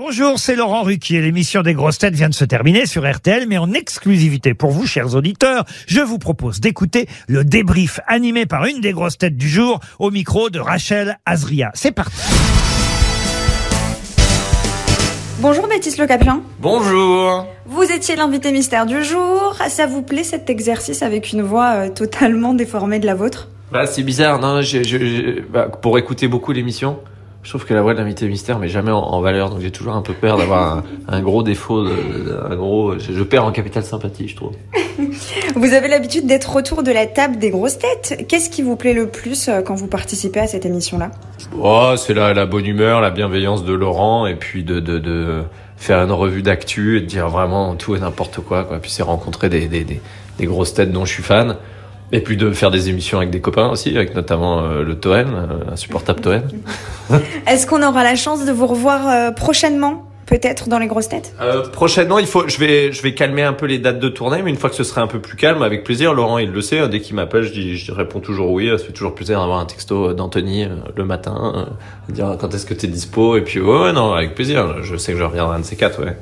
Bonjour, c'est Laurent Ruquier. L'émission des grosses têtes vient de se terminer sur RTL, mais en exclusivité pour vous, chers auditeurs, je vous propose d'écouter le débrief animé par une des grosses têtes du jour au micro de Rachel Azria. C'est parti. Bonjour Baptiste Le Caplin. Bonjour. Vous étiez l'invité mystère du jour. Ça vous plaît cet exercice avec une voix euh, totalement déformée de la vôtre? Bah c'est bizarre, non? Je, je, je- bah, Pour écouter beaucoup l'émission, je trouve que la voix de l'invité mystère met jamais en, en valeur, donc j'ai toujours un peu peur d'avoir un, un gros défaut, de, de- un gros, je, je perds en capital sympathie, je trouve. Vous avez l'habitude d'être autour de la table des grosses têtes. Qu'est-ce qui vous plaît le plus euh, quand vous participez à cette émission-là? Oh, c'est la, la bonne humeur, la bienveillance de Laurent, et puis de, de, de faire une revue d'actu et de dire vraiment tout et n'importe quoi, quoi. Puis c'est rencontrer des, des, des, des grosses têtes dont je suis fan. Et puis de faire des émissions avec des copains aussi, avec notamment euh, le Toen, euh, insupportable Toen. Est-ce qu'on aura la chance de vous revoir euh, prochainement Peut-être dans les grosses têtes? Euh, prochainement, il faut, je vais, je vais calmer un peu les dates de tournée, mais une fois que ce sera un peu plus calme, avec plaisir. Laurent, il le sait. dès qu'il m'appelle, je, dis, je réponds toujours oui. Ça fait toujours plaisir d'avoir un texto d'Anthony euh, le matin, euh, dire quand est-ce que t'es dispo. Et puis ouais, ouais, non, avec plaisir. Je sais que je reviendrai un de ces quatre, ouais.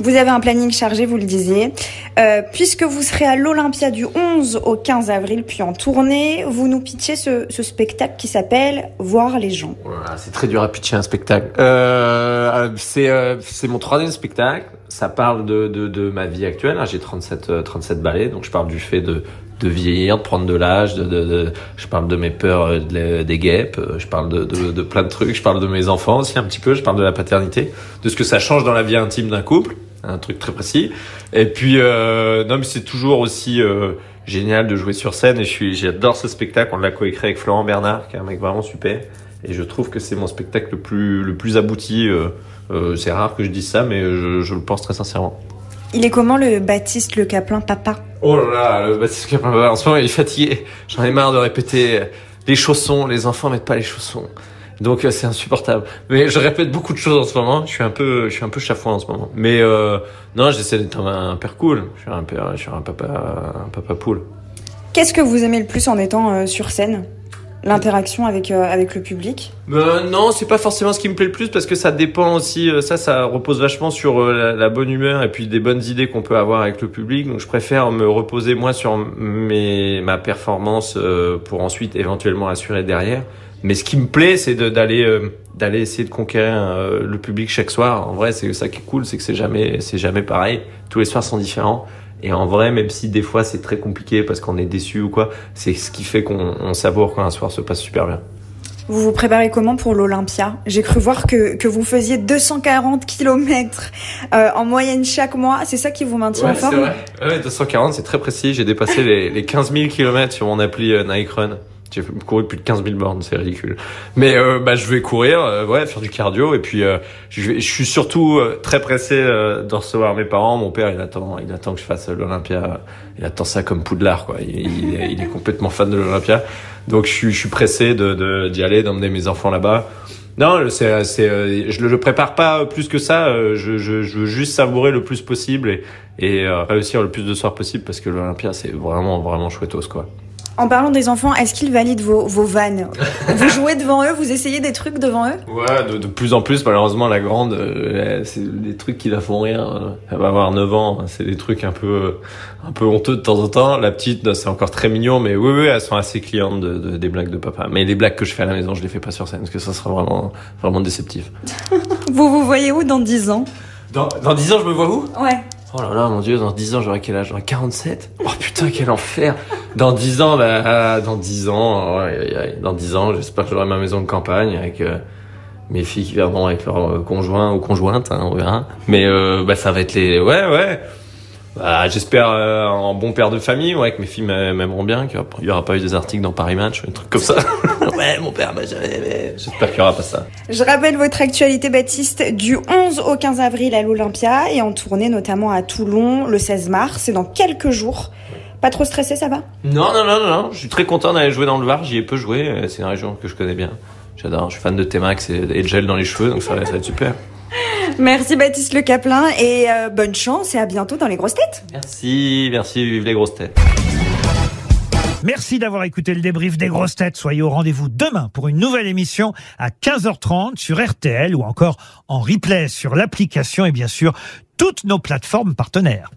Vous avez un planning chargé, vous le disiez. Euh, puisque vous serez à l'Olympia du 11 au 15 avril, puis en tournée, vous nous pitchez ce, spectacle qui s'appelle Voir les gens. C'est très dur à pitcher un spectacle. Euh, c'est euh, c'est mon troisième spectacle. Ça parle de, ma vie actuelle. hein. J'ai 37 euh, 37 balais, donc je parle du fait de vieillir, de prendre de l'âge, de, je parle de mes peurs des guêpes, je parle de, de plein de trucs, je parle de mes enfants aussi un petit peu, je parle de la paternité, de ce que ça change dans la vie intime d'un couple, un truc très précis. Et puis euh, non mais c'est toujours aussi euh, génial de jouer sur scène et je suis j'adore ce spectacle, on l'a coécrit avec Florent Bernard qui est un mec vraiment super. Et je trouve que c'est mon spectacle le plus, le plus abouti. euh, c'est rare que je dise ça, mais je, je le pense très sincèrement. Il est comment le Baptiste Le Caplin papa? Oh là là, le Baptiste Capin, en ce moment il est fatigué. J'en ai marre de répéter les chaussons, les enfants mettent pas les chaussons. Donc euh, c'est insupportable. Mais je répète beaucoup de choses en ce moment. Je suis un peu, je suis un peu chafouin en ce moment. Mais euh, non, j'essaie d'être un, un père cool. Je suis un père, je suis un papa, un papa poule. Qu'est-ce que vous aimez le plus en étant euh, sur scène? L'interaction avec, euh, avec le public? Euh, non, c'est pas forcément ce qui me plaît le plus parce que ça dépend aussi. ça, ça repose vachement sur la, la bonne humeur et puis des bonnes idées qu'on peut avoir avec le public. Donc, je préfère me reposer moi sur mes ma performance pour ensuite éventuellement assurer derrière. Mais ce qui me plaît, c'est d'aller euh, d'aller essayer de conquérir euh, le public chaque soir. En vrai, c'est ça qui est cool, c'est que c'est jamais c'est jamais pareil. Tous les soirs sont différents. Et en vrai, même si des fois c'est très compliqué parce qu'on est déçu ou quoi, c'est ce qui fait qu'on on savoure quand un soir se passe super bien. Vous vous préparez comment pour l'Olympia? J'ai cru voir que, que vous faisiez 240 km en moyenne chaque mois. C'est ça qui vous maintient en Ouais, forme? vrai. Ouais, 240, c'est très précis. J'ai dépassé les, les 15 000 km sur mon appli euh, Nike Run. J'ai couru plus de 15 000 bornes, c'est ridicule. Mais euh, bah, je vais courir, euh, ouais, faire du cardio. Et puis, euh, je, vais- je suis surtout euh, très pressé euh, de recevoir mes parents. Mon père, il attend, il attend que je fasse l'Olympia. Il attend ça comme Poudlard, quoi. Il, il il est complètement fan de l'Olympia. Donc, je suis, je suis pressé de d'y aller, d'emmener mes enfants là-bas. Non, c'est, c'est, euh, je le prépare pas plus que ça. Je, je, je veux juste savourer le plus possible et, et réussir le plus de soirs possible parce que l'Olympia, c'est vraiment, vraiment chouettos, quoi. En parlant des enfants, est-ce qu'ils valident vos, vos vannes Vous jouez devant eux Vous essayez des trucs devant eux Ouais, de, de plus en plus, malheureusement, la grande, euh, c'est des trucs qui la font rire. euh, Elle va avoir 9 ans, hein, c'est des trucs un peu, un peu honteux de temps en temps. La petite, c'est encore très mignon, mais oui, oui, elles sont assez clientes de, de- des blagues de papa. Mais les blagues que je fais à la maison, je les fais pas sur scène, parce que ça sera vraiment, vraiment déceptif. Vous vous voyez où dans 10 ans? Dans, dans 10 ans, je me vois où? Ouais. Oh là là, mon dieu, dans 10 ans, j'aurai quel âge? J'aurai 47 Oh putain, quel enfer! Dans 10 ans, bah, dans 10 ans, ouais, ouais, dans 10 ans, j'espère que j'aurai ma maison de campagne avec euh, mes filles qui viendront avec leur euh, conjoint ou conjointe, hein, on verra. Mais euh, bah, ça va être les... Ouais, ouais bah, J'espère euh, en bon père de famille, ouais, que mes filles m'a- m'aimeront bien, qu'il y aura pas eu des articles dans Paris Match, un truc comme ça. ouais, mon père m'a jamais aimé. J'espère qu'il y aura pas ça. Je rappelle votre actualité, Baptiste, du 11 au 15 avril à l'Olympia et en tournée notamment à Toulon le 16 mars. C'est dans quelques jours. Pas trop stressé, ça va? Non, non, non, non. Je suis très content d'aller jouer dans le Var. J'y ai peu joué. Euh, C'est une région que je connais bien. J'adore. Je suis fan de T-Max et, de gel dans les cheveux, donc ça va être super. Merci Baptiste Le Caplin et euh, bonne chance et à bientôt dans les grosses têtes. Merci, merci. Vive les grosses têtes. Merci d'avoir écouté le débrief des grosses têtes. Soyez au rendez-vous demain pour une nouvelle émission à 15h30 sur RTL ou encore en replay sur l'application et bien sûr toutes nos plateformes partenaires.